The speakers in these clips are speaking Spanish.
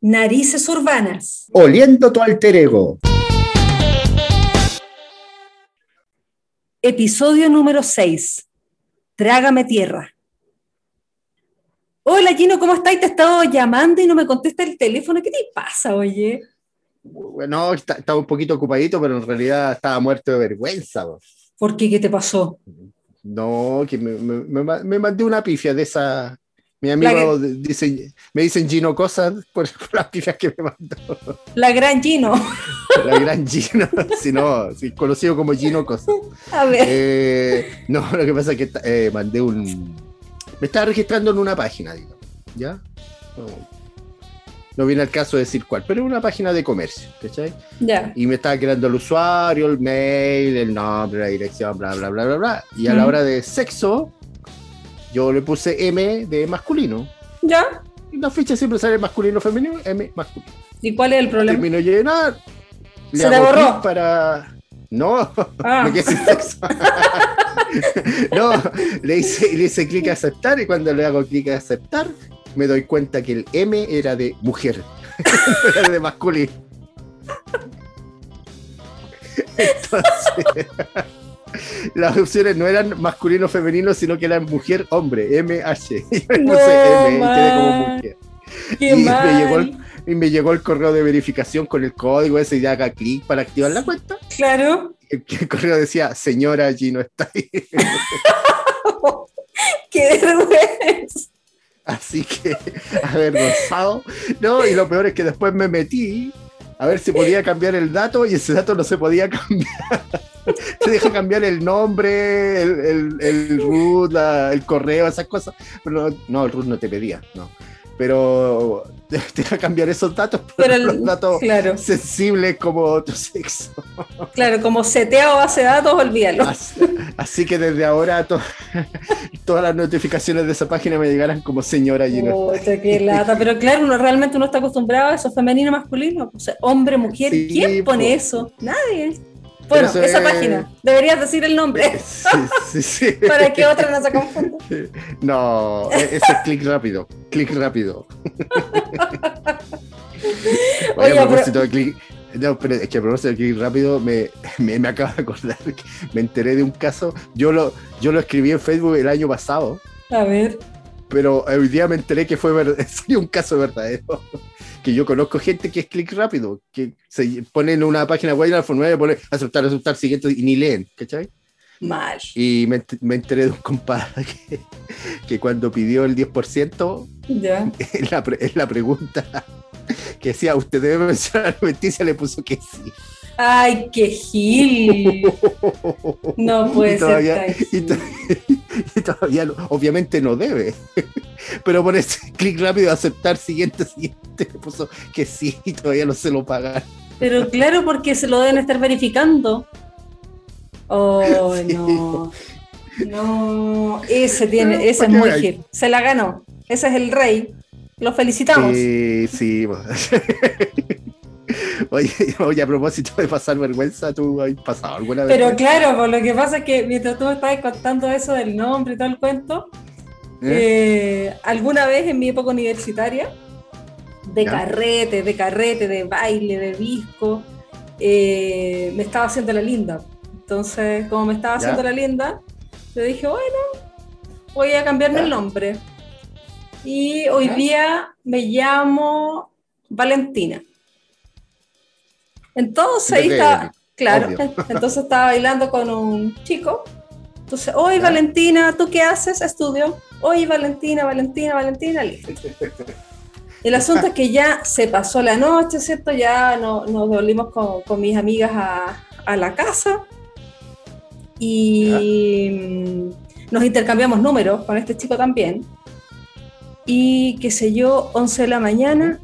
Narices Urbanas. Oliendo tu alter ego. Episodio número 6. Trágame tierra. Hola Gino, ¿cómo estás? Te he estado llamando y no me contesta el teléfono. ¿Qué te pasa, oye? Bueno, estaba un poquito ocupadito, pero en realidad estaba muerto de vergüenza. ¿Por qué? ¿Qué te pasó? No, que me, me- me mandé una pifia de esa. Mi amigo dice, me dicen Gino cosas por, por las pifias que me mandó. La gran Gino. La gran Gino, si no, conocido como Gino cosas. A ver. Eh, no, lo que pasa es que eh, mandé un. Me estaba registrando en una página, digamos. ¿Ya? No, no viene al caso de decir cuál, pero es una página de comercio, ¿cachai? Ya. Y me estaba creando el usuario, el mail, el nombre, la dirección, bla, bla, bla, bla, bla. Y a la Ujú. hora de sexo, yo le puse M de masculino. ¿Ya? Y la ficha siempre sale masculino, femenino, M masculino. ¿Y cuál es el problema? Termino llenar. le Se te hago borró. para. No, Ah. me quedé sin sexo. no, le hice, le hice clic a aceptar y cuando le hago clic a aceptar, me doy cuenta que el M era de mujer, era de masculino. Entonces, las opciones no eran masculino femenino, sino que eran mujer hombre, MH. Yo No, puse M y quedé como mujer. Qué y me llegó el- Y me llegó el correo de verificación con el código ese y haga clic para activar la cuenta. Claro. El, el correo decía, señora allí no está ahí. Qué vergüenza. Así que, avergonzado. No, y lo peor es que después me metí a ver si podía cambiar el dato y ese dato no se podía cambiar. Te deja cambiar el nombre, el, el, el root, la- el correo, esas cosas. Pero no, no, el root no te pedía, no. Pero te deja cambiar esos datos, Pero los datos Claro, sensibles como tu sexo. claro, como seteado base de datos, olvídalo. Así, así que desde ahora to- todas las notificaciones de esa página me llegarán como señora Gino. Puta, qué lata. Pero claro, uno realmente uno está acostumbrado a eso, femenino, masculino. O sea, hombre, mujer. Sí, ¿Quién po. pone eso? Nadie. Bueno, eso esa es- página. Deberías decir el nombre Sí, sí, sí. para que otra no se confunda. No, ese es clic rápido. Clic rápido. Oye, Oye, a propósito de clic. No, pero es que a propósito de clic rápido, me, me, me acabo de acordar que me enteré de un caso. Yo lo, yo lo escribí en Facebook el año pasado, A ver. pero hoy día me enteré que fue ver- sí, un caso verdadero. Que yo conozco gente que es clic rápido, que se ponen una página web en el formulario, pone aceptar, aceptar, siguiente y ni leen, ¿cachai? Mal. Y me, me enteré de un compadre que, que cuando pidió el 10%, Ya. en la, en la pregunta que decía, usted debe mencionar la noticia, le puso que sí. Ay, qué gil. No puede y todavía, ser y, to- y todavía obviamente no debe. Pero por ese clic rápido, aceptar siguiente, siguiente, puso que sí y todavía no se lo pagan. Pero claro, porque se lo deben estar verificando. Oh, Sí. no. No, ese tiene, ese es ¿Para qué muy hay? gil. Se la ganó. Ese es el rey. Lo felicitamos. Sí, sí. Oye, oye, a propósito de pasar vergüenza, ¿tú has pasado alguna vez? Pero claro, pues lo que pasa es que mientras tú me estabas contando eso del nombre y todo el cuento, ¿Eh? eh, alguna vez en mi época universitaria, de Ya. carrete, de carrete, de baile, de disco, eh, me estaba haciendo la linda. Entonces, como me estaba Ya. haciendo la linda, yo dije, bueno, voy a cambiarme Ya. el nombre. Y hoy día me llamo Valentina. Entonces ahí estaba, claro, obvio. entonces estaba bailando con un chico. Entonces, oye Ya. Valentina, ¿tú qué haces? Estudio. Oye Valentina, Valentina, Valentina, listo. El asunto es que ya se pasó la noche, ¿cierto? Ya no- nos volvimos con, con mis amigas a, a la casa y mm, nos intercambiamos números con este chico también. Y qué sé yo, 11 de la mañana,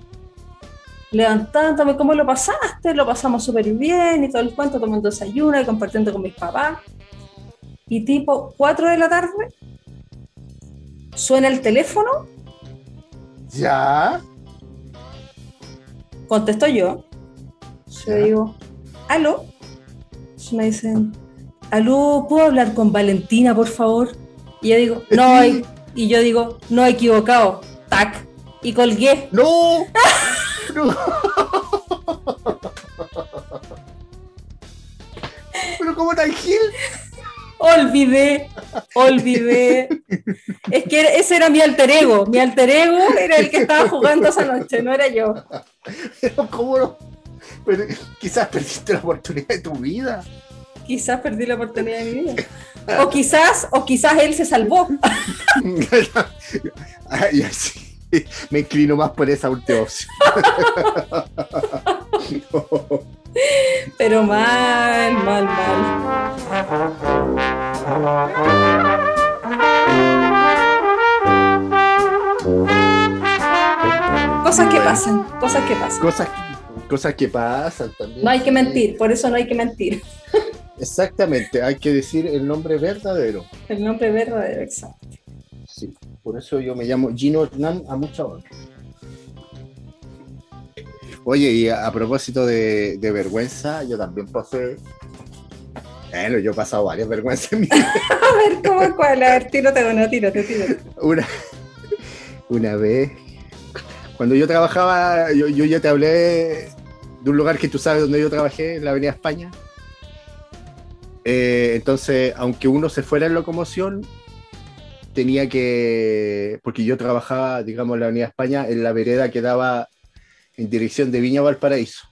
levantándome, ¿cómo lo pasaste? Lo pasamos súper bien y todo el cuento, tomando desayuno y compartiendo con mis papás. Y tipo 4 de la tarde, suena el teléfono, Ya. contesto yo. Yo Ya. digo, ¿aló? Me dicen, ¿aló? ¿Puedo hablar con Valentina, por favor? Y yo digo, no, hay- y yo digo, no, equivocado, tac. y colgué. ¡No! ¡No! ¿Pero cómo tan gil? Olvidé, olvidé. Es que ese era mi alter ego. Mi alter ego era el que estaba jugando esa noche, no era yo. Pero cómo no. Pero quizás perdiste la oportunidad de tu vida. Quizás perdí la oportunidad de mi vida. O quizás, o quizás él se salvó. Ay, así. Me inclino más por esa última opción. Pero mal, mal, mal. Cosas que pasan, cosas que pasan. Cosas, cosas que pasan también. No hay que mentir, por eso no hay que mentir. Exactamente, hay que decir el nombre verdadero. El nombre verdadero, exacto. Sí, por eso yo me llamo Gino Hernán a mucha honra. Oye, y a, a propósito de, de vergüenza, yo también pasé. Bueno, yo he pasado varias vergüenzas en mi vida. A ver, ¿cómo cuál? A ver, tírate una, tírate, tírate. Una, una vez, cuando yo trabajaba, yo, yo ya te hablé de un lugar que tú sabes donde yo trabajé, en la Avenida España. Eh, entonces, aunque uno se fuera en locomoción, tenía que, porque yo trabajaba, digamos, en la Avenida España, en la vereda que daba en dirección de Viña Valparaíso.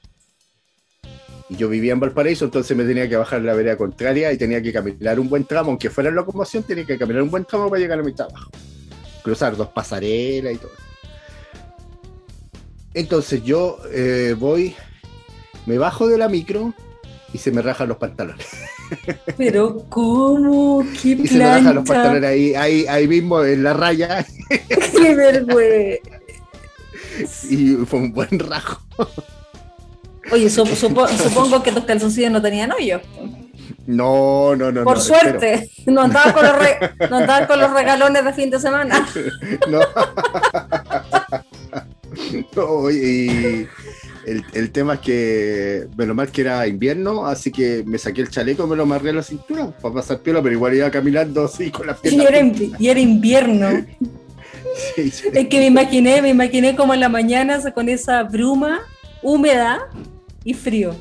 Y yo vivía en Valparaíso, entonces me tenía que bajar la vereda contraria y tenía que caminar un buen tramo, aunque fuera en locomoción, tenía que caminar un buen tramo para llegar a mi trabajo. Cruzar dos pasarelas y todo. Entonces yo eh, voy, me bajo de la micro y se me rajan los pantalones. Pero, ¿cómo? ¿Qué Y se me rajan los pantalones ahí, ahí, ahí mismo en la raya ¡Qué vergüenza! y fue un buen rajo. Oye, sup- supo- supongo que tus calzoncillos no tenían hoyo. No, no, no. Por no, suerte, no andaban con, los re- no andaban con los regalones de fin de semana. No. No, y el, el tema es que, menos mal que era invierno, así que me saqué el chaleco y me lo amarré a la cintura para pasar piola, pero igual iba caminando así con las piernas. invi- y era invierno. Sí, sí. Es que me imaginé, me imaginé como en la mañana con esa bruma húmeda y frío.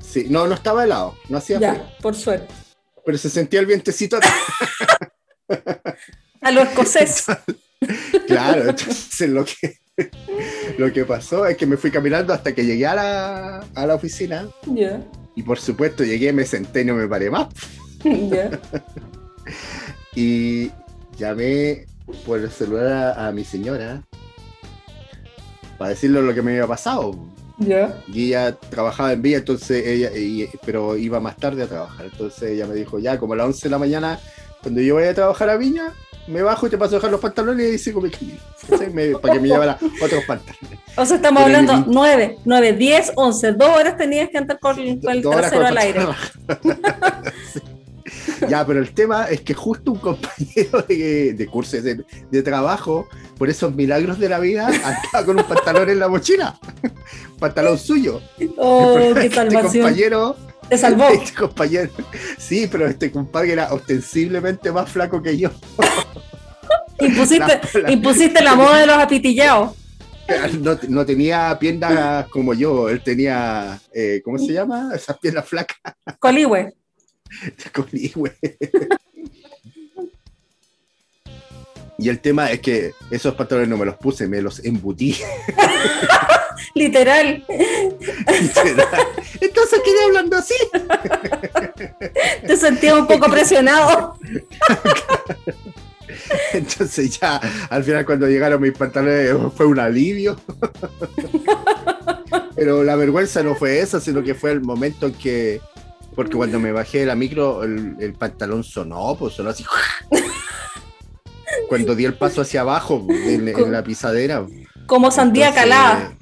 Sí, no, no estaba helado, no hacía frío, Ya, por suerte. pero se sentía el vientecito atrás. A lo escocés. Claro, entonces lo que, lo que pasó es que me fui caminando hasta que llegué a la, a la oficina Ya, y por supuesto llegué, me senté y no me paré más. ya. Y llamé por el celular a, a mi señora para decirle lo que me había pasado. Ya. Y ella trabajaba en Villa, entonces ella, y- pero iba más tarde a trabajar. Entonces ella me dijo, ya como a las 11 de la mañana, cuando yo vaya a trabajar a Viña, me bajo y te paso a dejar los pantalones y sigo mi camino. Entonces, me- para que me llevara otros pantalones. O sea, estamos Pero hablando el- 9, 9, 10, 11. Dos horas tenías que andar con, el trasero con al aire. Sí. Ya, pero el tema es que justo un compañero de, de cursos de, de trabajo, por esos milagros de la vida, andaba con un pantalón en la mochila. pantalón suyo. Oh, qué Este salvación. compañero, Te salvó. este compañero, sí, pero este compadre era ostensiblemente más flaco que yo. Impusiste, La- la- impusiste la moda de los apitillados. No, no tenía piernas como yo, él tenía, eh, ¿cómo se llama? Esas piernas flacas Coligüe. con güey. Y el tema es que esos pantalones no me los puse, me los embutí. Literal. Entonces quedé hablando así. Te sentías un poco presionado. Entonces ya, al final cuando llegaron mis pantalones fue un alivio. Pero la vergüenza no fue esa, sino que fue el momento en que, porque cuando me bajé de la micro, el, el pantalón sonó, pues sonó así. Cuando di el paso hacia abajo en, en la pisadera. Como sandía Entonces, calada.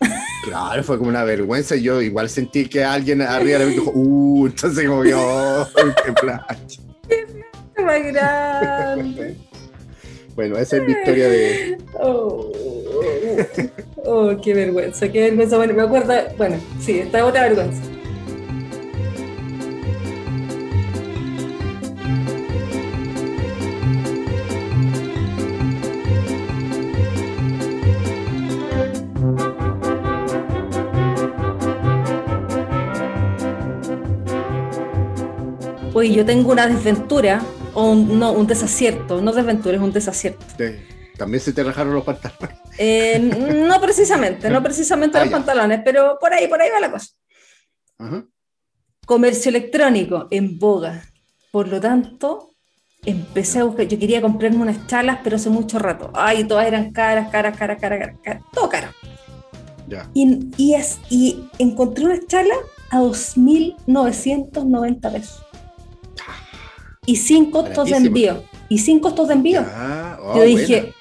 Claro, fue como una vergüenza. Yo igual sentí que alguien arriba de mí dijo, uh, entonces como yo, oh, qué plancha. Más grande. Bueno, esa es mi historia de. Oh, oh, qué vergüenza, qué vergüenza. Bueno, me acuerdo, bueno, sí, esta es otra vergüenza. Oye, yo tengo una desventura, o un, no, un desacierto, no desventura, es un desacierto. También se te rajaron los pantalones. Eh, no precisamente, no precisamente Ah, los ya. pantalones, pero por ahí, por ahí va la cosa. Ajá. Comercio electrónico en boga. Por lo tanto, empecé a buscar. Yo quería comprarme unas chalas, pero hace mucho rato. Ay, todas eran caras, caras, caras, caras, caras, caras, todo caro. Ya. Y, y, es- y encontré unas chalas a 2.990 pesos. Y sin costos de envío. Y sin costos de envío. Ah, oh, Yo dije,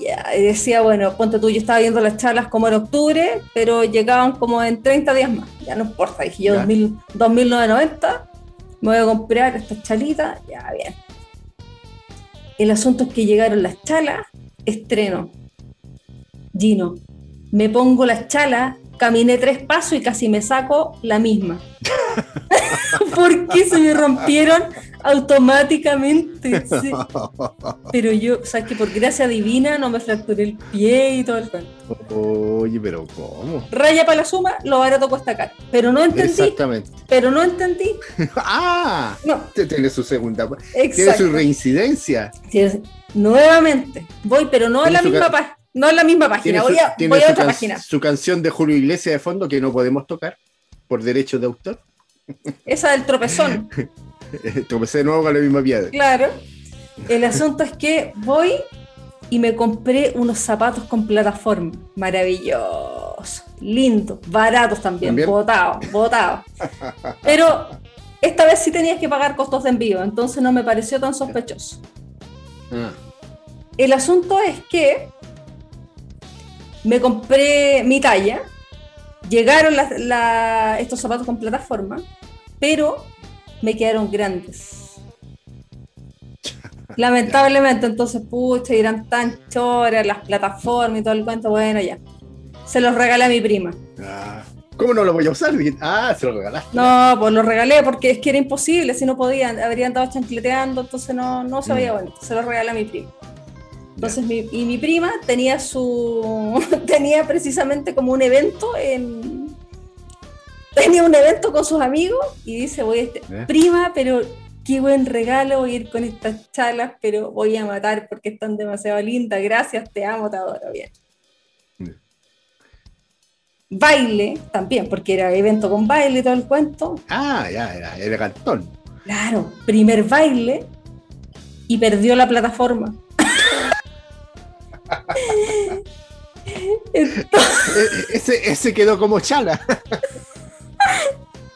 ya, y decía, bueno, ponte tú, yo estaba viendo las charlas como en octubre, pero llegaban como en 30 días más. Ya no importa, dije yo, Ya. 2000 2.990, me voy a comprar estas chalitas, ya bien. El asunto es que llegaron las chalas, estreno. Gino, me pongo las chalas, caminé tres pasos y casi me saco la misma. Porque se me rompieron automáticamente. sí. Pero yo, o sea, que por gracia divina no me fracturé el pie y todo el cuento. Oye, pero ¿cómo? Raya para la suma, lo barato cuesta caro. Pero no entendí, Exactamente. pero no entendí. ¡Ah! No, tiene su segunda. Tiene exacto. su reincidencia. Sí, Nuevamente, voy, pero no Tiene la misma página. No en la misma página, voy su, a, voy a otra página. su canción de Julio Iglesias de fondo que no podemos tocar por derechos de autor. Esa del tropezón, Tropecé de nuevo con la misma piedra. claro. El asunto es que voy y me compré unos zapatos con plataforma. Maravillosos, lindos, baratos también, ¿También? botados, botados. Pero esta vez sí tenías que pagar costos de envío, entonces no me pareció tan sospechoso. Ah, El asunto es que me compré mi talla, llegaron la- estos zapatos con plataforma, pero me quedaron grandes. Lamentablemente, entonces, pucha, eran tan choras las plataformas y todo el cuento, bueno, ya. Se los regalé a mi prima. ah. ¿Cómo no lo voy a usar? Ah, se lo regalaste. No, pues los regalé porque es que era imposible, si no podían, habrían estado chancleteando, entonces no, no se veía Mm. bueno. Se los regalé a mi prima. Entonces, mi, y mi prima tenía su. tenía precisamente como un evento en. Tenía un evento con sus amigos y dice: Voy a este, ¿Eh? prima, pero qué buen regalo, voy a ir con estas chalas, pero voy a matar porque están demasiado lindas. Gracias, te amo, te adoro. Bien. Baile también, porque era evento con baile y todo el cuento. Ah, ya, era, era cantón. Claro, primer baile y perdió la plataforma. Entonces ese, ese quedó como chala.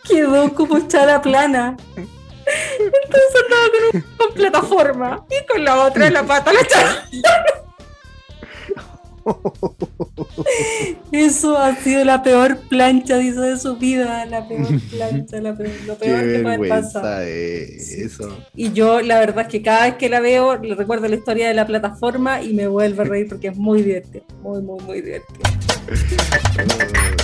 quedó como chala plana. Entonces andaba con, un- con plataforma y con la otra en la pata la chala. Eso ha sido la peor plancha, dice, de su vida. La peor plancha, la peor- lo Qué peor que puede pasar. eso. Y yo, la verdad es que cada vez que la veo, le recuerdo la historia de la plataforma y me vuelve a reír porque es muy divertido. Muy, muy, muy divertido.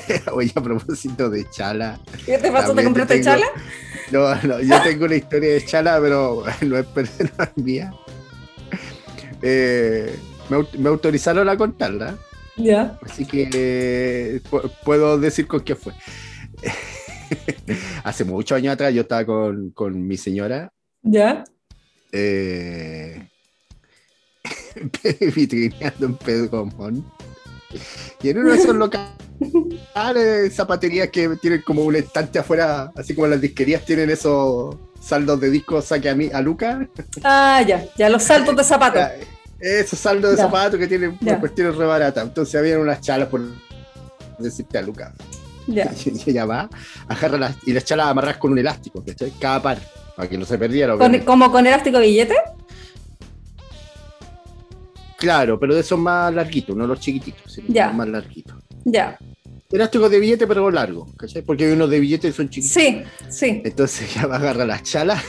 Oye, a propósito de chala. ¿Qué te pasó? ¿Te compraste tengo- chala? No, no, yo tengo una historia de chala, pero no es, no es mía. Eh, me, au- me autorizaron a contarla, Ya. así que eh, pu- puedo decir con qué fue. Hace muchos años atrás yo estaba con, con mi señora Ya. eh, vitrineando en Pedro Montt. Y en uno de esos locales, zapaterías que tienen como un estante afuera, así como las disquerías tienen esos saldos de discos, saque a mí, a Luca. Ah, ya. Ya, los saltos de zapatos. Esos saldos de Ya. zapatos que tienen Ya. cuestiones re baratas. Entonces habían unas chalas por decirte a Luca. Ya. Y ella va, agarra las, y las chalas amarras con un elástico, ¿cachai? Cada par, para que no se perdiera. Con-. ¿Como con elástico de billete? Claro, pero de esos más larguitos, no los chiquititos, sino Ya. más larguitos. Ya. Elásticos de billete, pero largos, ¿cachai? Porque hay unos de billete que son chiquitos. Sí, sí. Entonces ella va a agarrar las chalas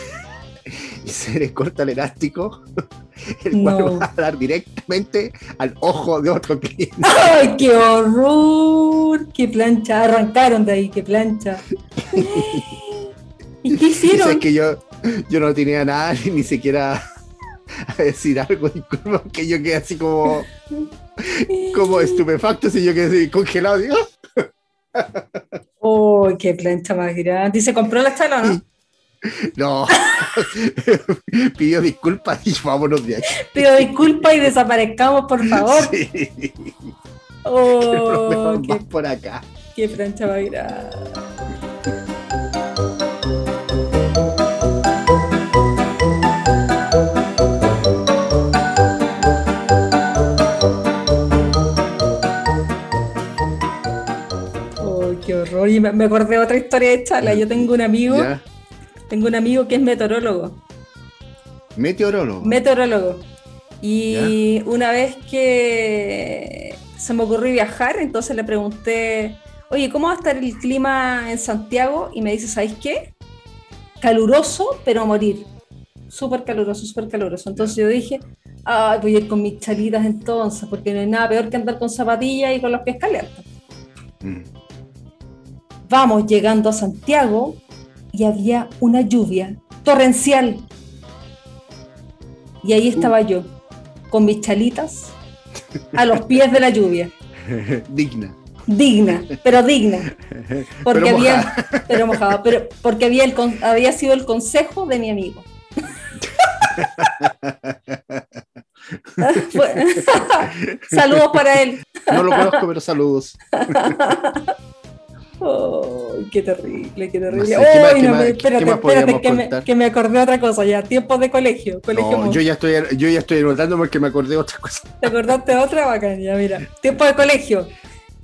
y se le corta el elástico, el No. cual va a dar directamente al ojo de otro cliente. ¡Ay, qué horror! ¡Qué plancha! Arrancaron de ahí, qué plancha. ¿Y qué hicieron? que yo, yo no tenía nada, ni siquiera a decir algo, disculpa, que yo quedé así como, como estupefacto, si yo quedé así congelado, digo. ¡Oh, qué plancha más grande! ¿Y se compró la o no? No, pidió disculpas y vámonos de aquí. Pido disculpas y desaparezcamos, por favor. Sí, ¡Oh, qué, por acá. qué plancha más grande! Y me, acordé de otra historia de chala. Yo tengo un amigo, ¿Ya? tengo un amigo que es meteorólogo. Meteorólogo. meteorólogo. Y una vez que se me ocurrió viajar, entonces le pregunté, oye, ¿cómo va a estar el clima en Santiago? Y me dice, ¿sabéis qué? Caluroso, pero a morir. Súper caluroso, súper caluroso. Entonces yo dije, ay, voy a ir con mis chalitas entonces, porque no hay nada peor que andar con zapatillas y con los pies calientes. Mm. Vamos llegando a Santiago y había una lluvia torrencial. Y ahí estaba yo, con mis chalitas, a los pies de la lluvia. Digna. Digna, pero digna. Porque Pero había, pero mojada, pero porque había, el, había sido el consejo de mi amigo. Saludos para él. No lo conozco, pero saludos. Oh, qué terrible, qué terrible. No sé, ¿qué más- no, espérate, más espérate, podríamos que me, contar? que me acordé de otra cosa ya. Tiempos de colegio. colegio No, yo ya estoy, yo ya estoy anotando porque me acordé de otra cosa. ¿Te acordaste de otra bacán? Ya, mira. Tiempo de colegio.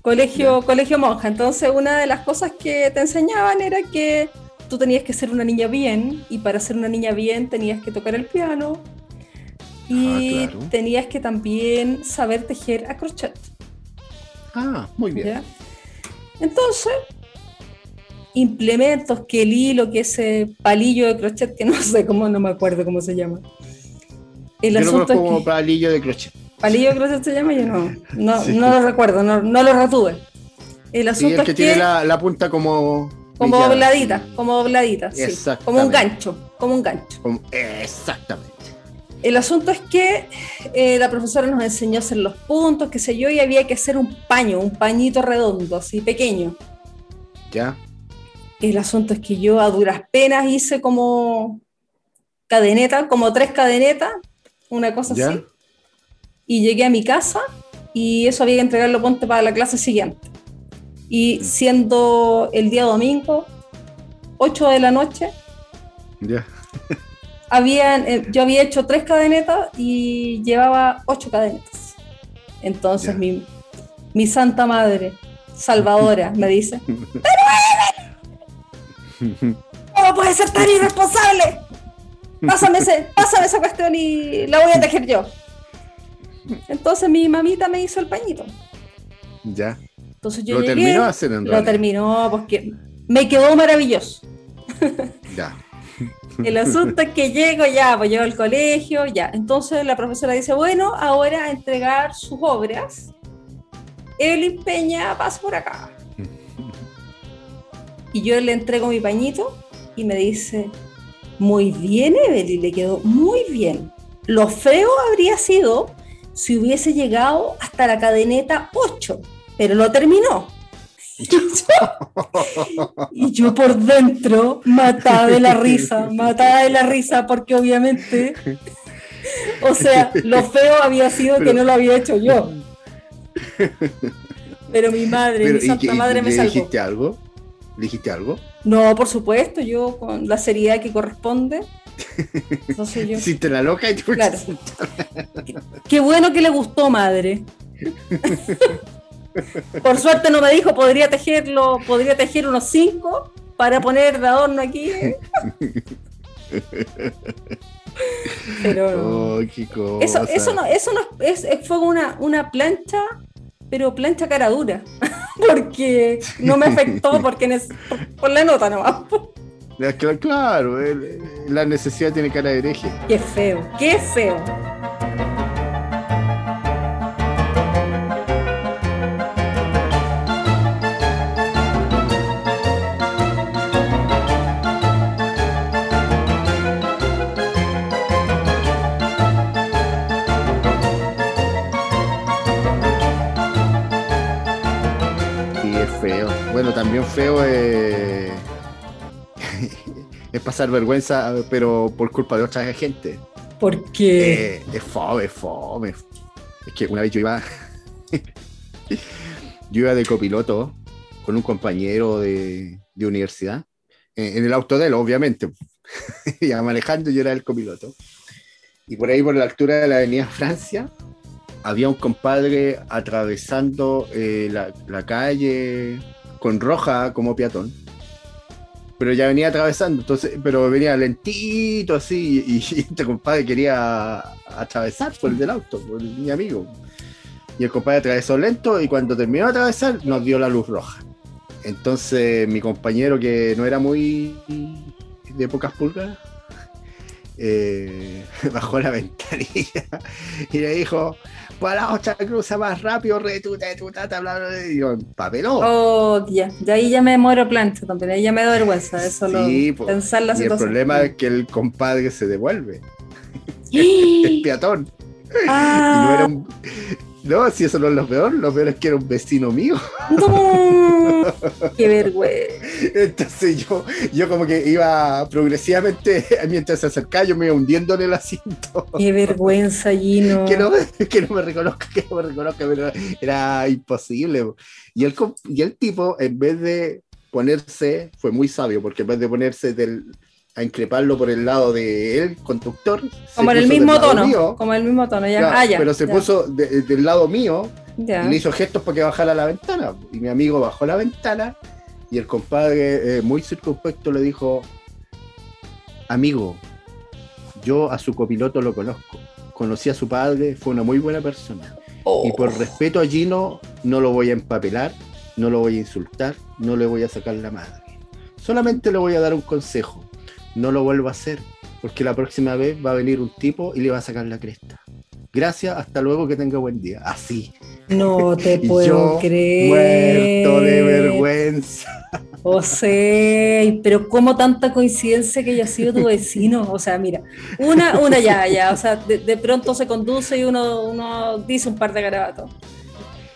Colegio, colegio monja. Entonces, una de las cosas que te enseñaban era que tú tenías que ser una niña bien, y para ser una niña bien tenías que tocar el piano. Y Ah, claro. tenías que también saber tejer a crochet. Ah, muy bien. ¿ya? Entonces, implementos, que el hilo, que ese palillo de crochet, que no sé cómo, no me acuerdo cómo se llama. El Yo asunto conozco es como que palillo de crochet. palillo de crochet se llama, yo no, no, Sí. no lo recuerdo, no, no lo retuve. El Sí, asunto el que es tiene que la, la punta como. como brillada. dobladita, como dobladita, sí, como un gancho, como un gancho. Como- Exactamente. El asunto es que eh, la profesora nos enseñó a hacer los puntos, qué sé yo, y había que hacer un paño, un pañito redondo, así pequeño. ¿Ya? El asunto es que yo a duras penas hice como cadeneta, como tres cadenetas, una cosa ¿Ya? así. Y llegué a mi casa y eso había que entregarlo ponte para la clase siguiente. Y siendo el día domingo, 8 de la noche, ¿Ya? Habían, eh, yo había hecho tres cadenetas y llevaba ocho cadenetas. Entonces mi, mi santa madre, salvadora, me dice, ¿cómo puedes ser tan irresponsable? Pásame, ese, pásame esa cuestión y la voy a tejer yo. Entonces mi mamita me hizo el pañito. ¿Ya? Entonces yo Lo llegué, terminó en lo realidad. terminó porque me quedó maravilloso. Ya. El asunto es que llego ya, pues llego al colegio, ya. Entonces la profesora dice, bueno, ahora a entregar sus obras. Evelyn Peña, pasa por acá. Y yo le entrego mi pañito y me dice, muy bien, Evelyn, le quedó muy bien. Lo feo habría sido si hubiese llegado hasta la cadeneta 8, pero lo terminó. Y yo, por dentro, matada de la risa, matada de la risa, porque obviamente, o sea, lo feo había sido que no lo había hecho yo. Pero mi madre, Pero, mi ¿y santa madre me ¿Le salvó. dijiste algo? ¿Le dijiste algo? No, por supuesto, yo con la seriedad que corresponde. Entonces yo, Hiciste la loca y te Claro. qué bueno que le gustó, madre. Por suerte no me dijo, podría tejerlo, podría tejer unos cinco para poner de adorno aquí. Pero. Oh, qué cosa. eso, eso no, eso no es, es- fue una, una plancha, pero plancha cara dura. Porque no me afectó porque nes- por, por la nota nomás. Es Claro, la necesidad tiene cara de hereje. Qué feo, qué feo. También feo eh, es pasar vergüenza, pero por culpa de otra gente. ¿Por qué? Eh, es fome, es fome. Es que una vez yo iba. yo iba de copiloto con un compañero de, de universidad. eh, en el auto de él, obviamente. Iba manejando yo era el copiloto. Y por ahí, por la altura de la Avenida Francia, había un compadre atravesando eh, la, la calle con roja como peatón. Pero ya venía atravesando, entonces, pero venía lentito así, y, este compadre quería atravesar por el del auto, por mi amigo. Y el compadre atravesó lento y cuando terminó de atravesar nos dio la luz roja. Entonces mi compañero que no era muy de pocas pulgas, eh, bajó la ventanilla y le dijo, para otra cruza más rápido, retuta, tutata, bla, bla, bla", y yo, papelón. Oh, ya. De ahí ya me muero plancha también. Ahí ya me da vergüenza. Eso Sí, lo, po. pensar la y el situación. problema es que el compadre se devuelve, el peatón. Y no ah, era un... No, si eso no es lo peor, lo peor es que era un vecino mío. no. Qué vergüenza. Entonces yo, yo como que iba progresivamente, mientras se acercaba, yo me iba hundiendo en el asiento. Qué vergüenza, Gino. Que no, que no me reconozca, que no me reconozca, pero era imposible. Y el, y el tipo, en vez de ponerse, fue muy sabio, porque en vez de ponerse del, a increparlo por el lado del conductor, se Como en el mismo tono. mío. Como en el mismo tono, ya. Claro, ah, ya. pero se ya, puso de- del lado mío ya. y le hizo gestos para que bajara la ventana. Y mi amigo bajó la ventana y el compadre, eh, muy circunspecto, le dijo: Amigo, yo a su copiloto lo conozco. Conocí a su padre, fue una muy buena persona. Oh. Y por respeto a Gino, no lo voy a empapelar, no lo voy a insultar, no le voy a sacar la madre. Solamente le voy a dar un consejo: no lo vuelva a hacer, porque la próxima vez va a venir un tipo y le va a sacar la cresta. Gracias, hasta luego, que tenga buen día. Así. No te puedo yo, creer. Muerto de vergüenza. O sea, pero como tanta coincidencia que haya sido tu vecino. O sea, mira, una, una ya, ya. O sea, de, de pronto se conduce y uno, uno dice un par de garabatos.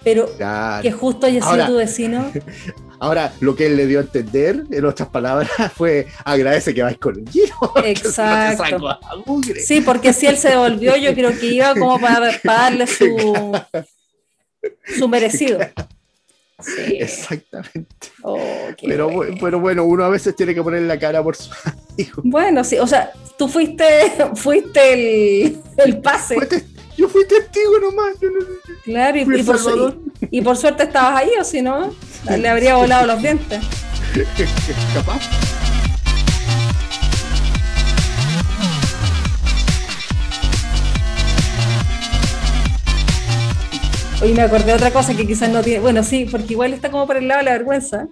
Pero Claro. que justo haya sido Ahora- tu vecino. Ahora, lo que él le dio a entender, en otras palabras, fue agradece que vais con el porque Exacto. no. Sí, porque si él se devolvió, yo creo que iba como para, para darle su, su merecido. Sí. Exactamente. Oh, Pero, bueno. bu- pero bueno, uno a veces tiene que poner la cara por su amigo. Bueno, sí, o sea, tú fuiste, fuiste el, el pase. Fue tes- Yo fui testigo nomás. Yo no, Claro, y, por, su- Salvador. y- y por suerte estabas ahí, o si no, le habría volado los dientes. capaz. Hoy me acordé de otra cosa que quizás no tiene. Bueno, sí, porque igual está como por el lado de la vergüenza.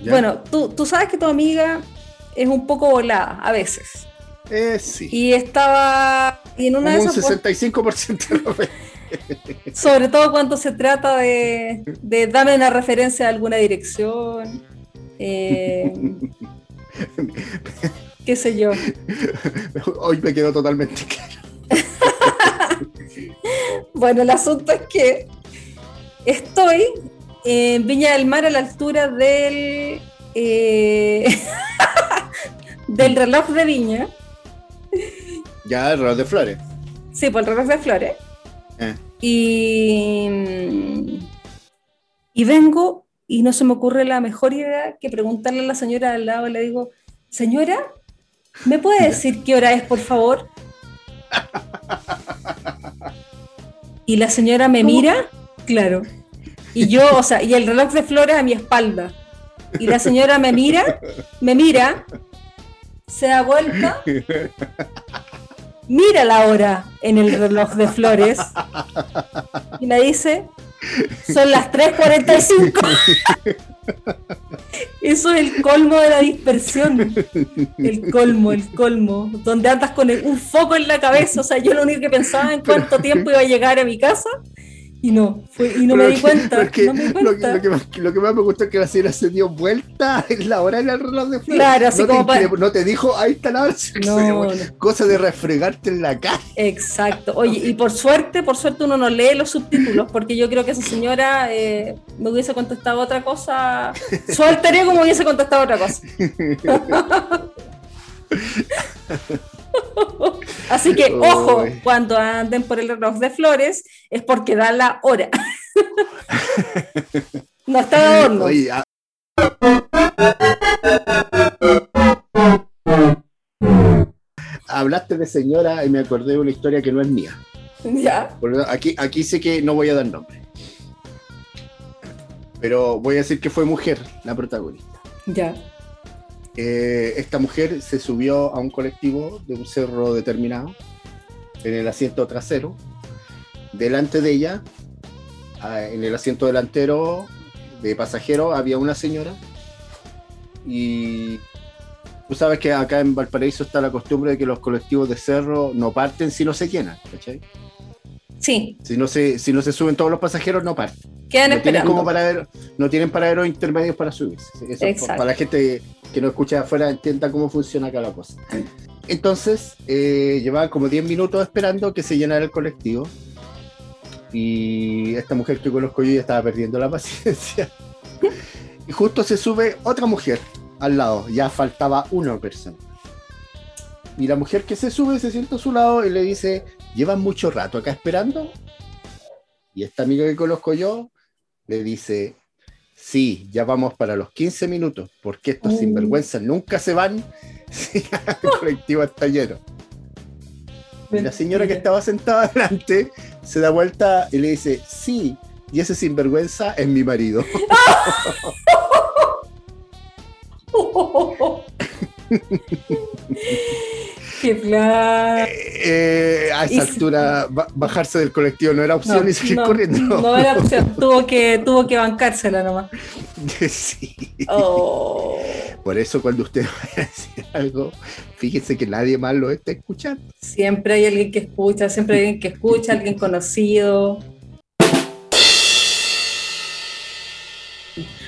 Ya. Bueno, tú, tú sabes que tu amiga es un poco volada a veces. Eh, sí. Y estaba. Y en una Como de un esas. 65% de veces. Sobre todo cuando se trata de, de darme una referencia a alguna dirección. eh, qué sé yo. Hoy me quedó totalmente claro. Bueno, el asunto es que estoy en Viña del Mar a la altura del eh, del reloj de Viña. Ya, el reloj de flores. Sí, por el reloj de flores. Eh. Y, y vengo y no se me ocurre la mejor idea que preguntarle a la señora al lado. Le digo, señora, ¿me puede decir qué hora es, por favor? Y la señora me mira, claro. Y yo, o sea, y el reloj de flores a mi espalda. Y la señora me mira, me mira, se da vuelta, mira la hora en el reloj de flores y me dice, son las 3.45. Eso es el colmo de la dispersión. El colmo, el colmo. Donde andas con el- un foco en la cabeza. O sea, yo lo único que pensaba en cuánto tiempo iba a llegar a mi casa. Y no, fue, y no me di cuenta. porque no me di lo, que- cuenta. lo que más, lo que más me gustó es que la señora se dio vuelta en la hora del reloj de flores. Claro, así no, como te, para- no te dijo, ahí está la hora. No, no. Cosa de refregarte en la cara. Exacto. Oye, y por suerte, por suerte uno no lee los subtítulos, porque yo creo que esa señora eh, me hubiese contestado otra cosa. Su alter ego me hubiese contestado otra cosa. Así que, ojo, cuando anden por el reloj de flores, es porque da la hora. no está de. Oye, a- Hablaste de señora y me acordé de una historia que no es mía. Ya. Aquí, aquí sé que no voy a dar nombre. Pero voy a decir que fue mujer la protagonista. Ya. Eh, esta mujer se subió a un colectivo de un cerro determinado en el asiento trasero. Delante de ella, ah, en el asiento delantero de pasajero, había una señora. Y tú sabes que acá en Valparaíso está la costumbre de que los colectivos de cerro no parten si no se llenan. ¿cachai? Sí, Si no se, si no se suben todos los pasajeros, no parten. quedan no tienen esperando. como paradero, no tienen paraderos intermedios para subirse. Eso, Exacto. para la gente que no escucha de afuera entienda cómo funciona acá la cosa. Entonces, eh, llevaban como 10 minutos esperando que se llenara el colectivo. Y esta mujer que conozco yo ya estaba perdiendo la paciencia. y justo se sube otra mujer al lado, ya faltaba una persona. Y la mujer que se sube se sienta a su lado y le dice, ¿llevan mucho rato acá esperando? Y esta amiga que conozco yo le dice, sí, ya vamos para los 15 minutos, porque estos Mm. sinvergüenzas nunca se van si el colectivo está lleno. Y la señora que estaba sentada adelante se da vuelta y le dice, sí, y ese sinvergüenza es mi marido. Qué plan. Eh, a esa Y- altura, ba- bajarse del colectivo no era opción y seguir corriendo. no era opción, tuvo que, tuvo que bancársela nomás. Sí. Oh. Por eso cuando usted vaya a decir algo, fíjese que nadie más lo está escuchando. Siempre hay alguien que escucha, siempre hay alguien que escucha, alguien conocido.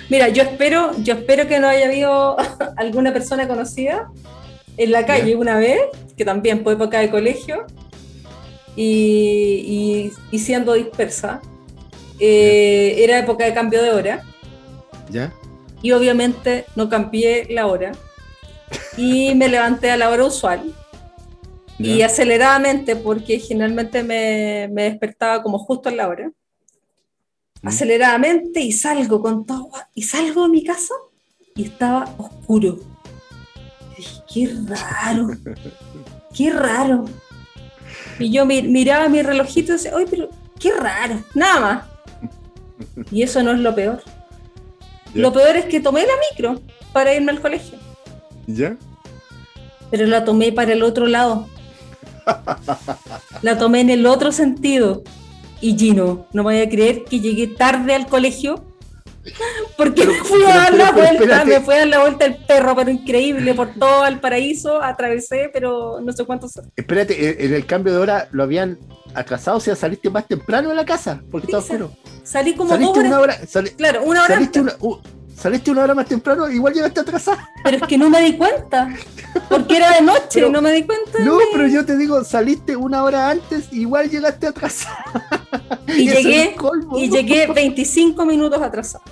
Mira, yo espero, yo espero que no haya habido alguna persona conocida en la calle una vez, que también fue época de colegio, y, y- y siendo dispersa. Eh, era época de cambio de hora. ¿Ya? y obviamente no cambié la hora y me levanté a la hora usual y aceleradamente porque generalmente me, me despertaba como justo en la hora Mm. aceleradamente y salgo con todo y salgo de mi casa y estaba oscuro dije, qué raro qué raro y yo mi- miraba mi relojito y decía, oye, pero qué raro, nada más. Y eso no es lo peor. ¿Ya? Lo peor es que tomé la micro para irme al colegio, ¿Ya? pero la tomé para el otro lado. La tomé en el otro sentido. Y Gino, no me voy a creer que llegué tarde al colegio porque Pero- me fui a dar la vuelta, espérate. me fui a dar la vuelta el perro, pero increíble, por todo el paraíso, atravesé, pero no sé cuántos. Espérate, en- en el cambio de hora lo habían atrasado, o sea, saliste más temprano de la casa, porque Sí, estaba oscuro. Salí como dos Saliste horas. una hora, sali- Claro, una hora saliste, una, uh, saliste una hora más temprano, igual llegaste atrasada. pero es que no me di cuenta. Porque era de noche, Pero- no me di cuenta. No, pero yo te digo, saliste una hora antes, igual llegaste atrasada. Y es llegué, colmo. y llegué 25 minutos atrasado.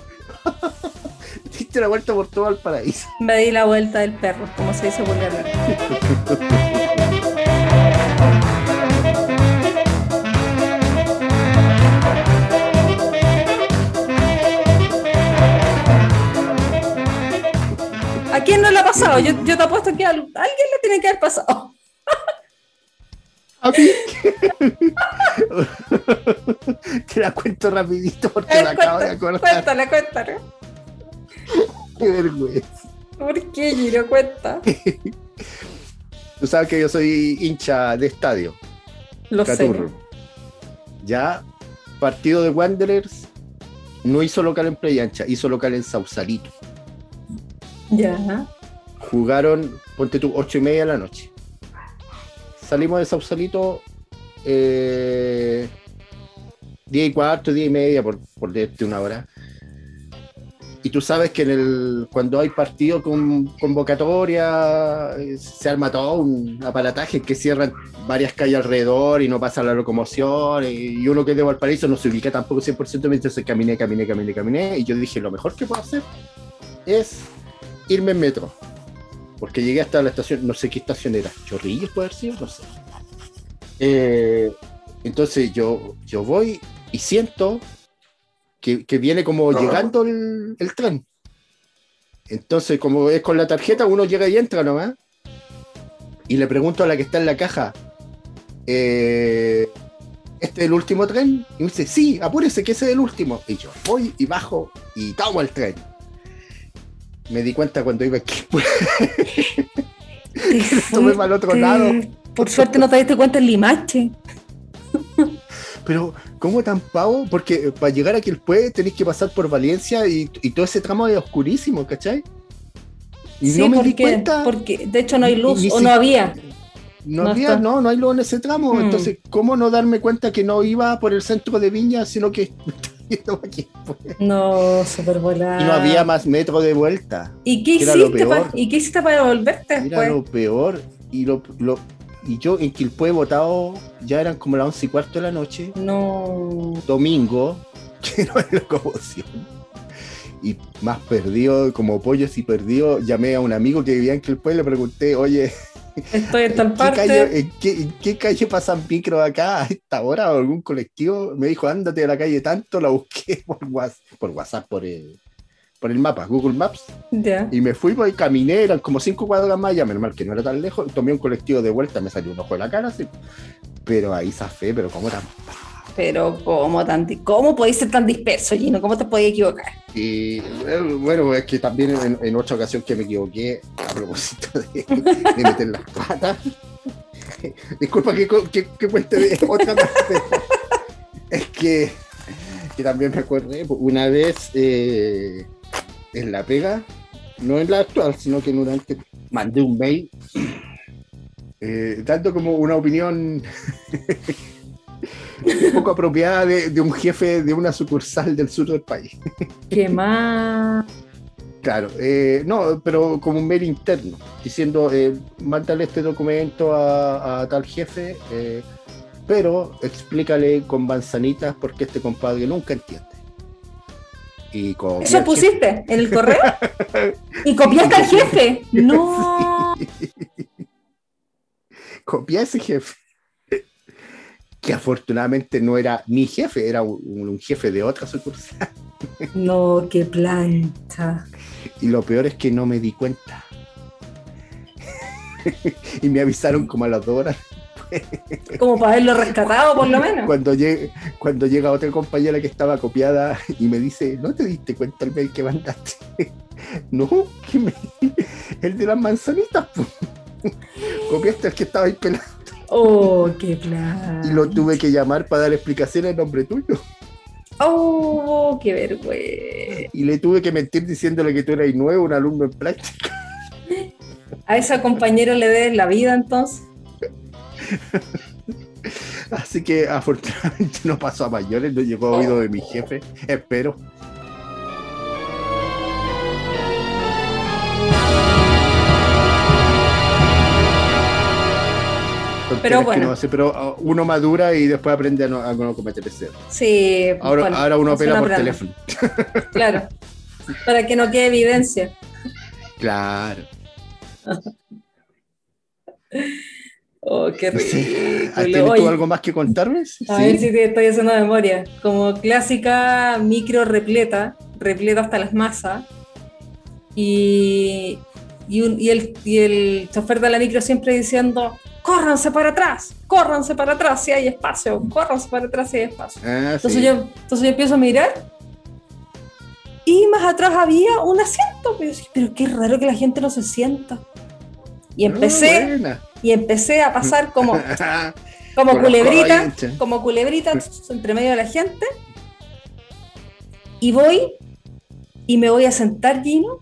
Diste la vuelta por todo el paraíso. Me di la vuelta del perro, como se dice vulgarmente. ¿A quién no le ha pasado? Yo, yo te apuesto que a alguien le tiene que haber pasado. A mí. te la cuento rapidito porque la acabo de acordar. Cuéntala, cuéntala. Qué vergüenza. ¿Por qué, Giro? Cuenta. Tú sabes que yo soy hincha de estadio, Lo sé. Caturro. Ya, partido de Wanderers no hizo local en Playa Ancha, hizo local en Sausalito. Ya. Jugaron, ponte tú, ocho y media de la noche. Salimos de Sausalito eh, 10 y cuarto, 10 y media, por, por decirte una hora. Y tú sabes que en el, cuando hay partido con convocatoria, eh, se arma todo un aparataje que cierran varias calles alrededor y no pasa la locomoción. Y uno que es de Valparaíso no se ubica tampoco 100%, entonces caminé, caminé, caminé, caminé. Y yo dije, lo mejor que puedo hacer es irme en metro. Porque llegué hasta la estación, no sé qué estación era, Chorrillos puede haber sido, no sé. Eh, entonces yo, yo voy y siento que, que viene como llegando el, el tren. Entonces, como es con la tarjeta, uno llega y entra nomás. Y le pregunto a la que está en la caja, eh, ¿este es el último tren? Y me dice, sí, apúrese, que ese es el último. Y yo voy y bajo y tomo el tren. Me di cuenta cuando iba aquí. tomé para el otro lado. Por suerte no te diste cuenta en Limache. Pero, ¿cómo tan pavo? Porque para llegar a Quilpué tenéis que pasar por Valencia y, y todo ese tramo es oscurísimo, ¿cachai? Y Sí, no me di cuenta. porque de hecho no hay luz Ni o si- no había. No, no había, está. no, no hay luz en ese tramo. Mm. Entonces, ¿cómo no darme cuenta que no iba por el centro de Viña, sino que Quilpué? No, súper volada. Y no había más metro de vuelta. ¿Y qué hiciste, pa- peor. ¿Y qué hiciste para volverte Era lo peor. Y, lo, lo- y yo en Quilpué votado, ya eran como las once y cuarto de la noche. No. domingo, que no hay locomoción. Y más perdido, como pollos y perdido, llamé a un amigo que vivía en Quilpué y le pregunté, oye, Estoy en tal ¿en qué, calle, parte. en, qué, en qué calle pasan micro acá a esta hora o algún colectivo? Me dijo, ándate a la calle tanto, la busqué por WhatsApp, por, WhatsApp, por, el, por el mapa, Google Maps, Ya. y me fui, pues, caminé, eran como cinco cuadras más, ya menos mal que no era tan lejos, tomé un colectivo de vuelta, me salió un ojo de la cara, sí. pero ahí zafé, pero como tan Pero ¿cómo, tan, ¿cómo podéis ser tan disperso, Gino? ¿Cómo te podías equivocar? Y bueno, es que también en, otra ocasión que me equivoqué a propósito de, meter las patas. Disculpa que, que, que cuente de otra parte. Es que, también me acordé, pues, una vez eh, en la pega, no en la actual, sino que en una antes, mandé un mail eh, dando como una opinión poco apropiada de, de un jefe de una sucursal del sur del país. ¿Qué más? Claro, eh, no, pero como un mail interno, diciendo, eh, mándale este documento a, a tal jefe, eh, pero explícale con manzanitas porque este compadre nunca entiende. Y con ¿Eso pusiste en el correo? ¿Y copiaste al jefe? No. Copia a ese jefe. Que afortunadamente no era mi jefe, era un, un jefe de otra sucursal. No, qué plancha. Y lo peor es que no me di cuenta. y me avisaron como a las dos horas Como para haberlo rescatado, por lo menos. cuando, llegue, cuando llega otra compañera que estaba copiada y me dice, ¿no te diste cuenta el mail que mandaste? no, que me... el de las manzanitas. po". Copiaste el que estaba ahí pelado Oh, qué plancha. y lo tuve que llamar para dar explicaciones en nombre tuyo. Oh, qué vergüenza. Y le tuve que mentir diciéndole que tú eras nuevo, un alumno en práctica. A esa compañera le debes la vida entonces. Así que afortunadamente no pasó a mayores, no llegó a oído de mi jefe, espero. Pero bueno. hace, pero uh, uno madura y después aprende a no, a no cometer ese error. Sí. Ahora, bueno, ahora uno apela por teléfono. Claro. Para que no quede evidencia. Claro. Oh, qué sé. ridículo. ¿Tienes tú Oye, algo más que contarme? A ver si te estoy haciendo memoria. Como clásica micro repleta, repleta hasta las masas. Y, y, un- y el, y el chofer de la micro siempre diciendo, córranse para atrás, córranse para atrás si hay espacio, córranse para atrás si hay espacio. Ah, Entonces, sí. yo, entonces yo empiezo a mirar y más atrás había un asiento. Pero, qué raro que la gente no se sienta. Y Ah, empecé, y empecé a pasar como, como culebrita, como culebrita entre medio de la gente. Y voy y me voy a sentar, Gino,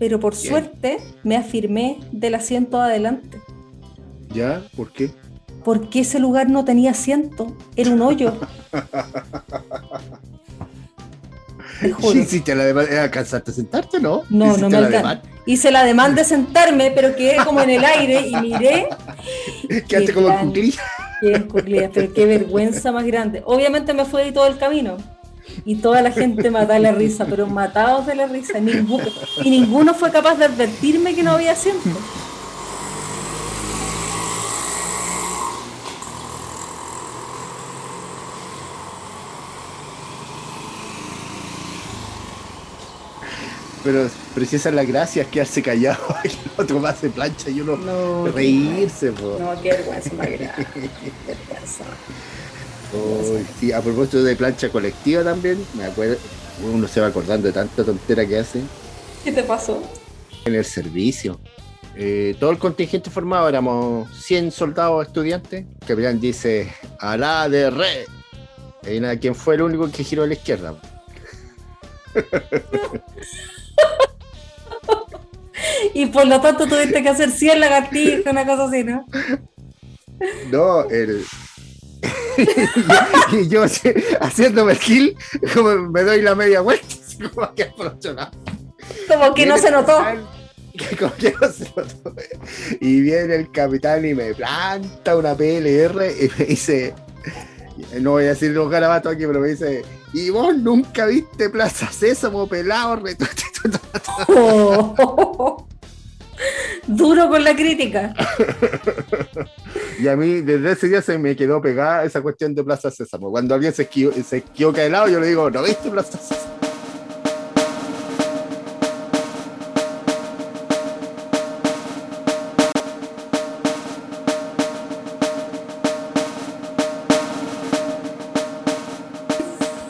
pero por Bien. suerte me afirmé del asiento de adelante. ¿Ya? ¿Por qué? Porque ese lugar no tenía asiento, era un hoyo. te juro. ¿Hiciste la demanda? ¿Alcanzaste a sentarte no? No, no ¿Hiciste me alcanzó. Hice la demanda de sentarme, pero quedé como en el aire y miré. Quedaste como en cuclillas. Pero qué vergüenza más grande. Obviamente me fue todo el camino. Y toda la gente mataba la risa, pero matados de la risa. Ninguno, y ninguno fue capaz de advertirme que no había asiento. Pero, pero si esa es la gracia, es quedarse callado el otro más de plancha y uno No, reírse. po. No, qué vergüenza. Qué vergüenza. Uy, sí, a propósito de plancha colectiva también, me acuerdo, uno se va acordando de tanta tontera que hace ¿Qué te pasó? en el servicio. Eh, todo el contingente formado éramos 100 soldados estudiantes. El capitán dice, Alá de re. Y nada, ¿quién fue el único que giró a la izquierda? Y por lo tanto tuviste que hacer 100 lagartijas, una cosa así, ¿no? No, el. y yo así, haciéndome el kill, como me doy la media vuelta, así como que por otro lado. Como que no se notó. capitán, como que no se notó. Y viene el capitán y me planta una PLR y me dice, no voy a decir los garabatos aquí, pero me dice, y vos nunca viste Plaza Sésamo pelado, retuete, Oh. Duro con la crítica. Y a mí desde ese día se me quedó pegada esa cuestión de Plaza Sésamo. Cuando alguien se, equivo- se equivoca de lado, yo le digo, ¿no viste Plaza Sésamo?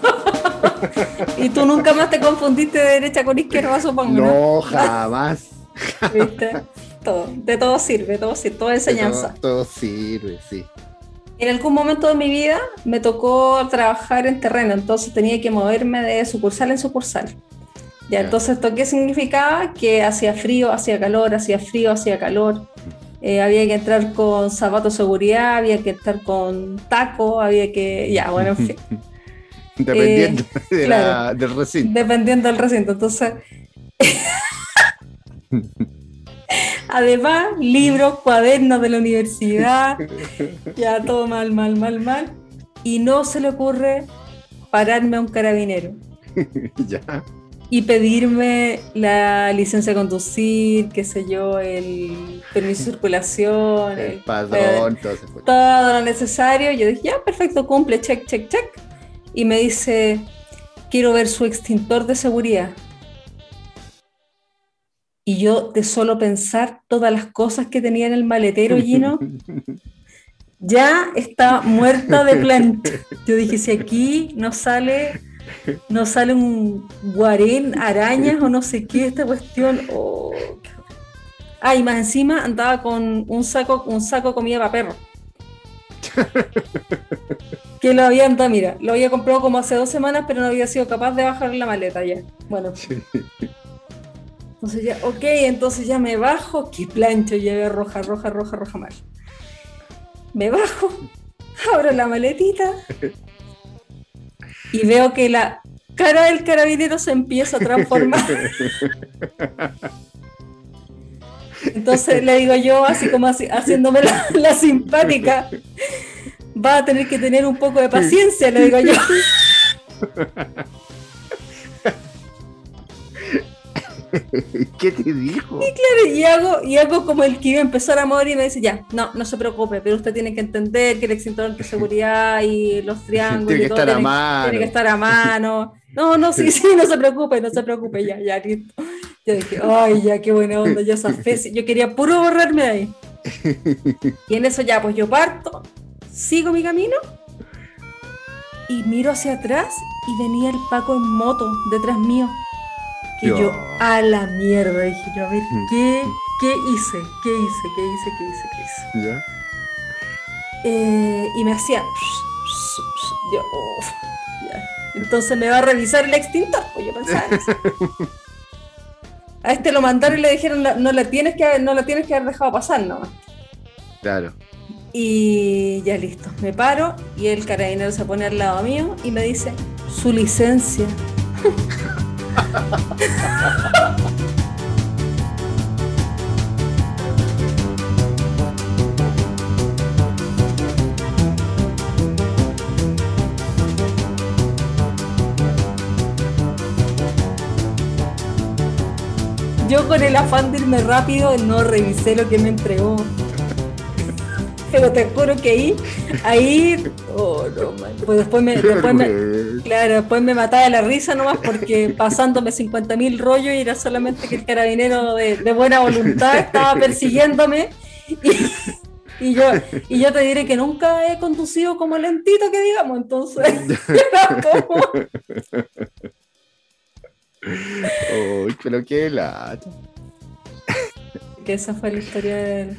Y tú nunca más te confundiste de derecha con izquierda, supongo, ¿no? No, jamás. ¿Viste? Todo, de todo sirve, todo sirve, toda enseñanza. Todo, todo sirve, sí. En algún momento de mi vida me tocó trabajar en terreno, entonces tenía que moverme de sucursal en sucursal. Ya, entonces, ¿esto qué significaba? Que hacía frío, hacía calor, hacía frío, hacía calor. Eh, había que entrar con zapatos de seguridad, había que estar con taco, había que. Ya, bueno, en fin. Dependiendo de la- claro. del recinto. dependiendo del recinto. Entonces, además, libros, cuadernos de la universidad, ya todo mal, mal, mal, mal. Y no se le ocurre pararme a un carabinero ya. y pedirme la licencia de conducir, qué sé yo, el permiso de circulación, El el- padrón, todo todo lo necesario. Yo dije, ya, perfecto, cumple, check, check, check. Y me dice, quiero ver su extintor de seguridad. Y yo, de solo pensar todas las cosas que tenía en el maletero, Gino, ya estaba muerta de planta. Yo dije, si aquí no sale, no sale un guarén, arañas o no sé qué, esta cuestión. oh. Ah, y más encima andaba con un saco, un saco de comida para perro. que lo había andado, mira, lo había comprado como hace dos semanas, pero no había sido capaz de bajar la maleta ya. Bueno, entonces ya, ok, entonces ya me bajo, qué plancho, llevé roja, roja, roja, roja mal. Me bajo, abro la maletita y veo que la cara del carabinero se empieza a transformar. Entonces le digo yo, así como así, haciéndome la, la simpática, va a tener que tener un poco de paciencia, le digo yo. ¿Qué te dijo? Y hago, y hago como el que iba a empezar a morir y me dice, ya, no, no se preocupe, pero usted tiene que entender que el extintor de seguridad y los triángulos Tiene que y todo estar a mano. tiene que estar a mano. No, no, sí, sí, no se preocupe, no se preocupe, ya, ya, listo. Yo dije, ay, ya, qué buena onda, esa fe, yo quería puro borrarme de ahí. Y en eso ya, pues yo parto, sigo mi camino y miro hacia atrás y venía el Paco en moto detrás mío. Que yo, Yo. a la mierda, dije yo, a ver, ¿qué, qué hice? ¿Qué hice? ¿Qué hice? ¿Qué hice? ¿Qué hice? ¿Ya? Eh, y me hacía. Yo, uf, ya. Entonces me va a revisar el extintor, pues yo pensaba en eso. A este lo mandaron y le dijeron, "La- no la tienes que no la tienes que haber dejado pasar nomás. Claro. Y ya listo, me paro y el carabinero se pone al lado mío y me dice, su licencia. Yo con el afán de irme rápido no revisé lo que me entregó. Pero te juro que ahí, ahí, oh no, man. Pues después me, después me, claro, después me mataba de la risa nomás porque pasándome 50.000 rollos y era solamente que el carabinero de, de buena voluntad estaba persiguiéndome y, y yo, y yo te diré que nunca he conducido como lentito que digamos, entonces era como, Uy, pero qué lata. que esa fue la historia del,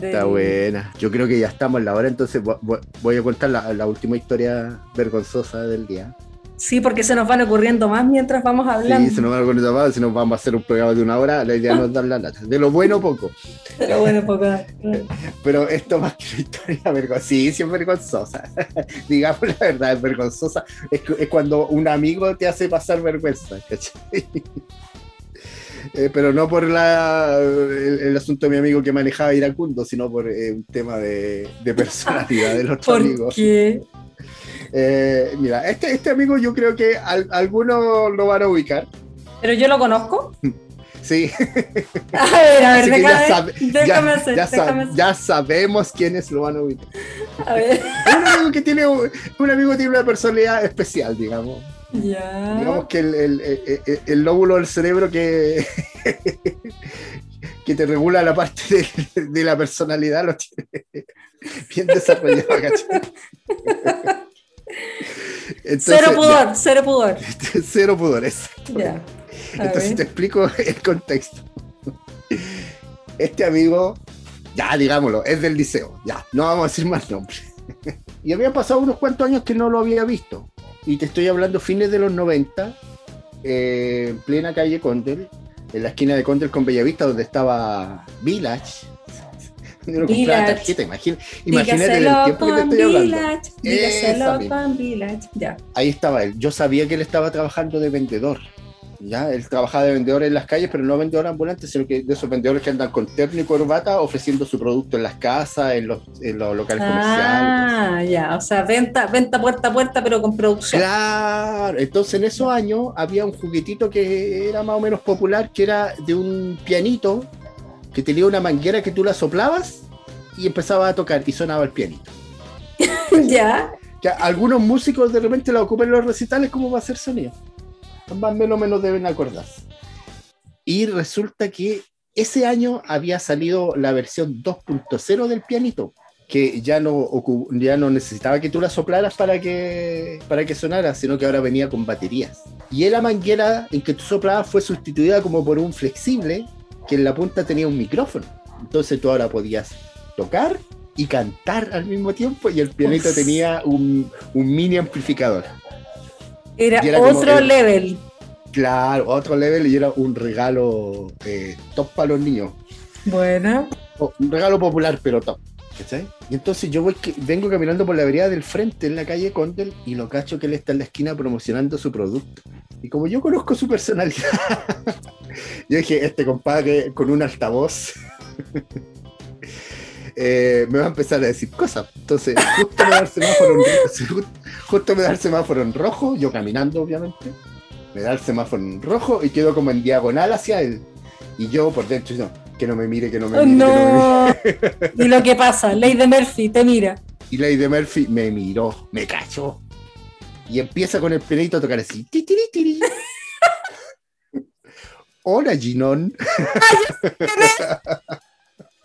del- Está buena. Yo creo que ya estamos en la hora, entonces vo- vo- voy a contar la, la última historia vergonzosa del día. Sí, porque se nos van ocurriendo más mientras vamos hablando. Sí, se nos va a contar más, si nos vamos a hacer un programa de una hora, la idea no es dar la lata. De lo bueno, poco. Pero bueno, poca. Pero esto más que una historia vergonzosa. Sí, sí es vergonzosa. Digamos la verdad, es vergonzosa. Es, es cuando un amigo te hace pasar vergüenza, ¿cachai? Eh, pero no por la, el, el asunto de mi amigo que manejaba iracundo, sino por eh, un tema de, de personalidad del otro amigo. Porque Eh, mira, este, este amigo yo creo que al- algunos lo van a ubicar. Pero yo lo conozco. Sí, A ver, a ver, ya sabe- déjame ya, hacer, ya déjame hacer. ya sabemos quiénes lo van a ubicar. A ver. Un amigo que tiene un, un amigo que tiene una personalidad especial, digamos. Ya. Digamos que el, el- el- el- el lóbulo del cerebro que, que te regula la parte de, de la personalidad lo tiene bien desarrollado. Entonces, cero pudor, cero pudor. cero pudor, exacto. Ya. Entonces te explico el contexto. Este amigo, ya digámoslo, es del liceo, ya, no vamos a decir más nombres. Y había pasado unos cuantos años que no lo había visto. Y te estoy hablando fines de los 90, eh, en plena calle Condel, en la esquina de Condel con Bellavista, donde estaba Village. Donde uno compraba Village. tarjeta, imagina- imagínate el tiempo que te estoy hablando. Village. Esa con Village. Ya. ahí estaba él. Yo sabía que él estaba trabajando de vendedor. Ya, él trabajaba de vendedor en las calles, pero no vendedor ambulante, sino que de esos vendedores que andan con terno y corbata ofreciendo su producto en las casas, en los, en los locales comerciales. Ah, ya. O sea, venta, venta puerta a puerta, pero con producción. Claro, entonces en esos años había un juguetito que era más o menos popular, que era de un pianito que tenía una manguera que tú la soplabas y empezaba a tocar y sonaba el pianito. ya. que algunos músicos de repente la ocupan en los recitales como va a hacer sonido. Más o menos menos deben acordarse. Y resulta que ese año había salido la versión 2.0 del pianito, que ya no, ya no necesitaba que tú la soplaras para que, para que sonara, sino que ahora venía con baterías. Y la manguera en que tú soplabas fue sustituida como por un flexible que en la punta tenía un micrófono. Entonces tú ahora podías tocar y cantar al mismo tiempo y el pianito Uf. tenía un, un mini amplificador. Era, otro el- level. Claro, otro level y era un regalo eh, top para los niños. Bueno. Un regalo popular, pero top. ¿cachai? Y entonces yo voy vengo caminando por la vereda del frente en la calle Condel y lo cacho que él está en la esquina promocionando su producto. Y como yo conozco su personalidad, yo dije, este compadre con un altavoz eh, me va a empezar a decir cosas. Entonces, justo me da el semáforo en, ro- justo me da el semáforo en rojo, yo caminando obviamente, me da el semáforo en rojo y quedo como en diagonal hacia él. Y yo por dentro, no, que no me mire, que no me Oh, mire, que no me mire. y lo que pasa, Ley de Murphy te mira. Y Lady Murphy me miró, me cachó. Y empieza con el pianito a tocar así. ti, tiri, tiri. Hola, Ginón.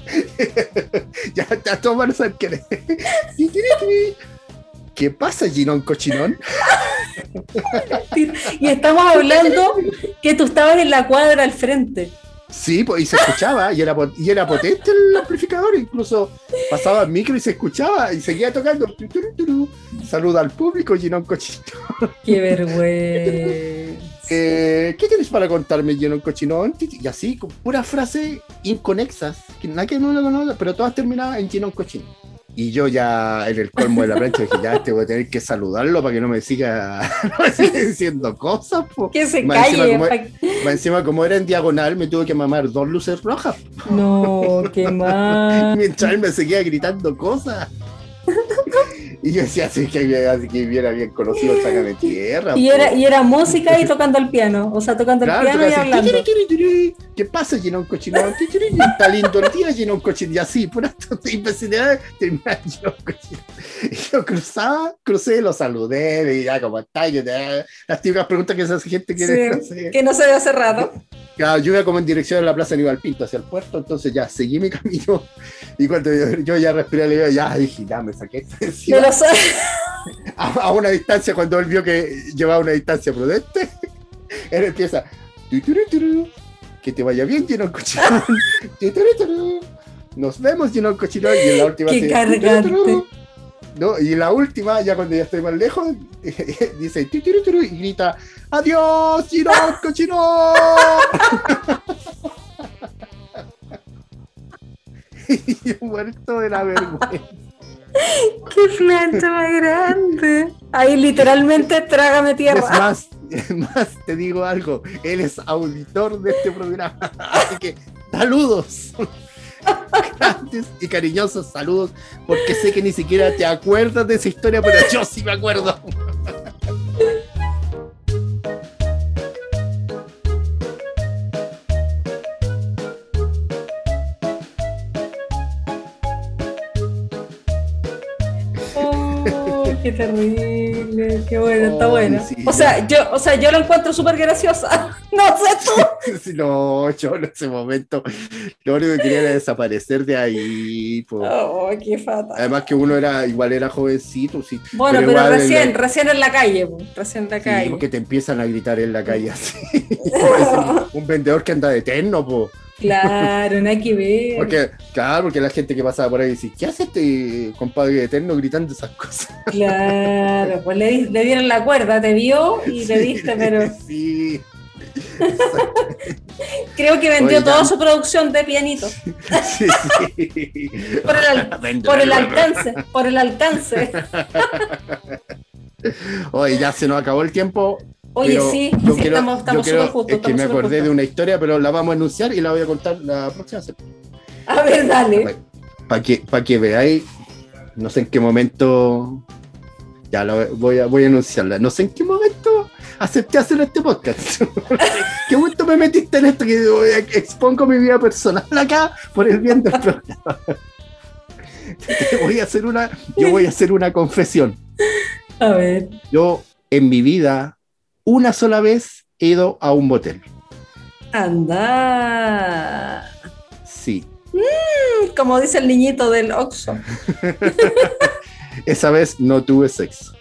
ya está todo van a saber quién es. Ti, tiri, tiri. ¿Qué pasa, Ginón Cochinón? Y estamos hablando que tú estabas en la cuadra al frente. Sí, pues, y se escuchaba, y era, y era potente el amplificador, incluso pasaba el micro y se escuchaba, y seguía tocando. Saluda al público, Ginón Cochinón. Qué vergüenza. Eh, ¿Qué tienes para contarme, lleno cochinón? Y así, con puras frases inconexas, que nada que no lo conozca, pero todas terminaban en lleno cochino. Y yo ya en el colmo de la plancha dije, ya este voy a tener que saludarlo para que no me siga, no me siga diciendo cosas. Po. Que se Más encima, calle. como, pa- más encima, como era en diagonal, me tuve que mamar dos luces rojas. No, qué mal. Mientras él me seguía gritando cosas. Y yo decía, así que, así que hubiera bien conocido, sácame tierra. Y era, y era música y tocando el piano. O sea, tocando Claro, el piano y hablando. ¿Qué pasa? Llena un. Tiri, tiri, Está lindo el día, llena un cochinón. Y así, por terminaba lleno un cochinón. Y yo cruzaba, crucé, lo saludé, y ya, ¿cómo está? "Ah", las típicas preguntas que se hace gente que Sí, no sé. que no se ve hace rato. Claro, yo iba como en dirección de la plaza Aníbal Pinto hacia el puerto, entonces ya seguí mi camino. Y cuando yo, yo ya respiré, le digo, ya dije, ya me saqué encima. De los- a, a una distancia, cuando él vio que llevaba una distancia prudente, él empieza, "Tu, turu, turu, que te vaya bien, lleno turu, Nos vemos, lleno el cochinón. Y en la última, Qué No, y la última, ya cuando ya estoy más lejos, dice, y grita, adiós, el cochinón. y yo muerto de la vergüenza. Qué plancha más grande. Ahí literalmente trágame Es tierra. más, es más, te digo algo, él es auditor de este programa, así que saludos, grandes y cariñosos saludos, porque sé que ni siquiera te acuerdas de esa historia, pero yo sí me acuerdo. qué terrible, qué bueno, está bueno. sí, o sea, yo, o sea, yo lo encuentro súper graciosa. No sé tú. No, yo en ese momento lo único que quería era desaparecer de ahí. po. Oh, qué fatal. Además que uno era, igual era jovencito, sí. Bueno, pero, en recién, la- recién en la calle, po, recién en la Sí, calle. porque te empiezan a gritar en la calle así. Un vendedor que anda de terno, po. Claro, no hay que ver. Porque, claro, porque la gente que pasaba por ahí dice, ¿qué hace este compadre eterno gritando esas cosas? Claro, pues le, di- le dieron la cuerda, te vio y le Sí, diste, pero Sí. creo que vendió toda su producción de pianito. Sí, sí. Por el, al- Vende por el la- alcance, por el alcance. Oye, ya se nos acabó el tiempo. Oye, pero sí, yo sí, quiero- estamos, estamos súper justos. Es que me acordé de una historia, pero la vamos a anunciar y la voy a contar la próxima semana. A ver, dale. Para que, pa' que veáis, no sé en qué momento. Ya lo voy a, voy a anunciarla. No sé en qué momento acepté hacer este podcast. ¿Qué momento me metiste en esto? Que expongo mi vida personal acá por el bien del programa. Voy a hacer una, yo voy a hacer una confesión. A ver. Yo en mi vida, una sola vez he ido a un motel. Anda. Sí. Como dice el niñito del Oxxo. Esa vez no tuve sexo.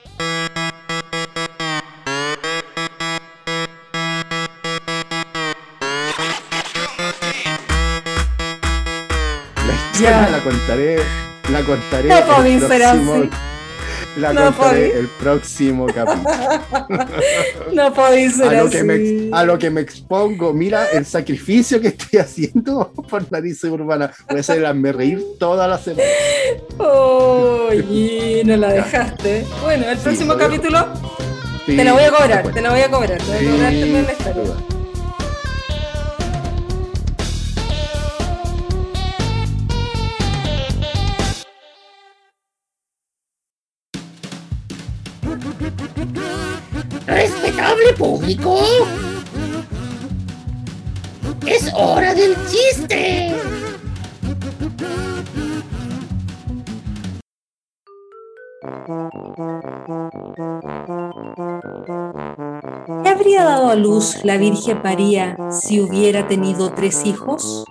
La historia Ya. la contaré, la contaré No el próximo, así. La No contaré el próximo capítulo. No podéis ser A lo, así. que me, a lo que me expongo, mira el sacrificio que estoy haciendo por nariz urbana. Voy a hacerla reír toda la semana. Oye, no la dejaste. Bueno, el Sí, próximo lo capítulo Sí, te la voy a cobrar, te la voy a cobrar. Te voy a Sí, cobrar la historia. duda. Respetable público. Es hora del chiste. ¿Qué habría dado a luz la Virgen María si hubiera tenido tres hijos?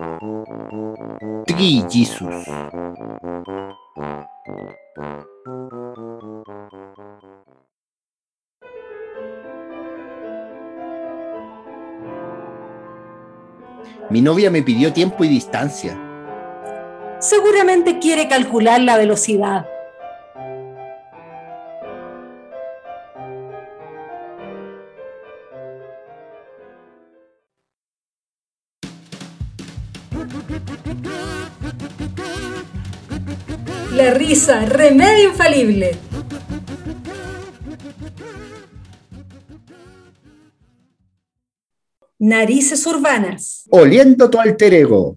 Trillizos. Mi novia me pidió tiempo y distancia. Seguramente quiere calcular la velocidad. La risa, remedio infalible. Narices urbanas. Oliendo tu alter ego.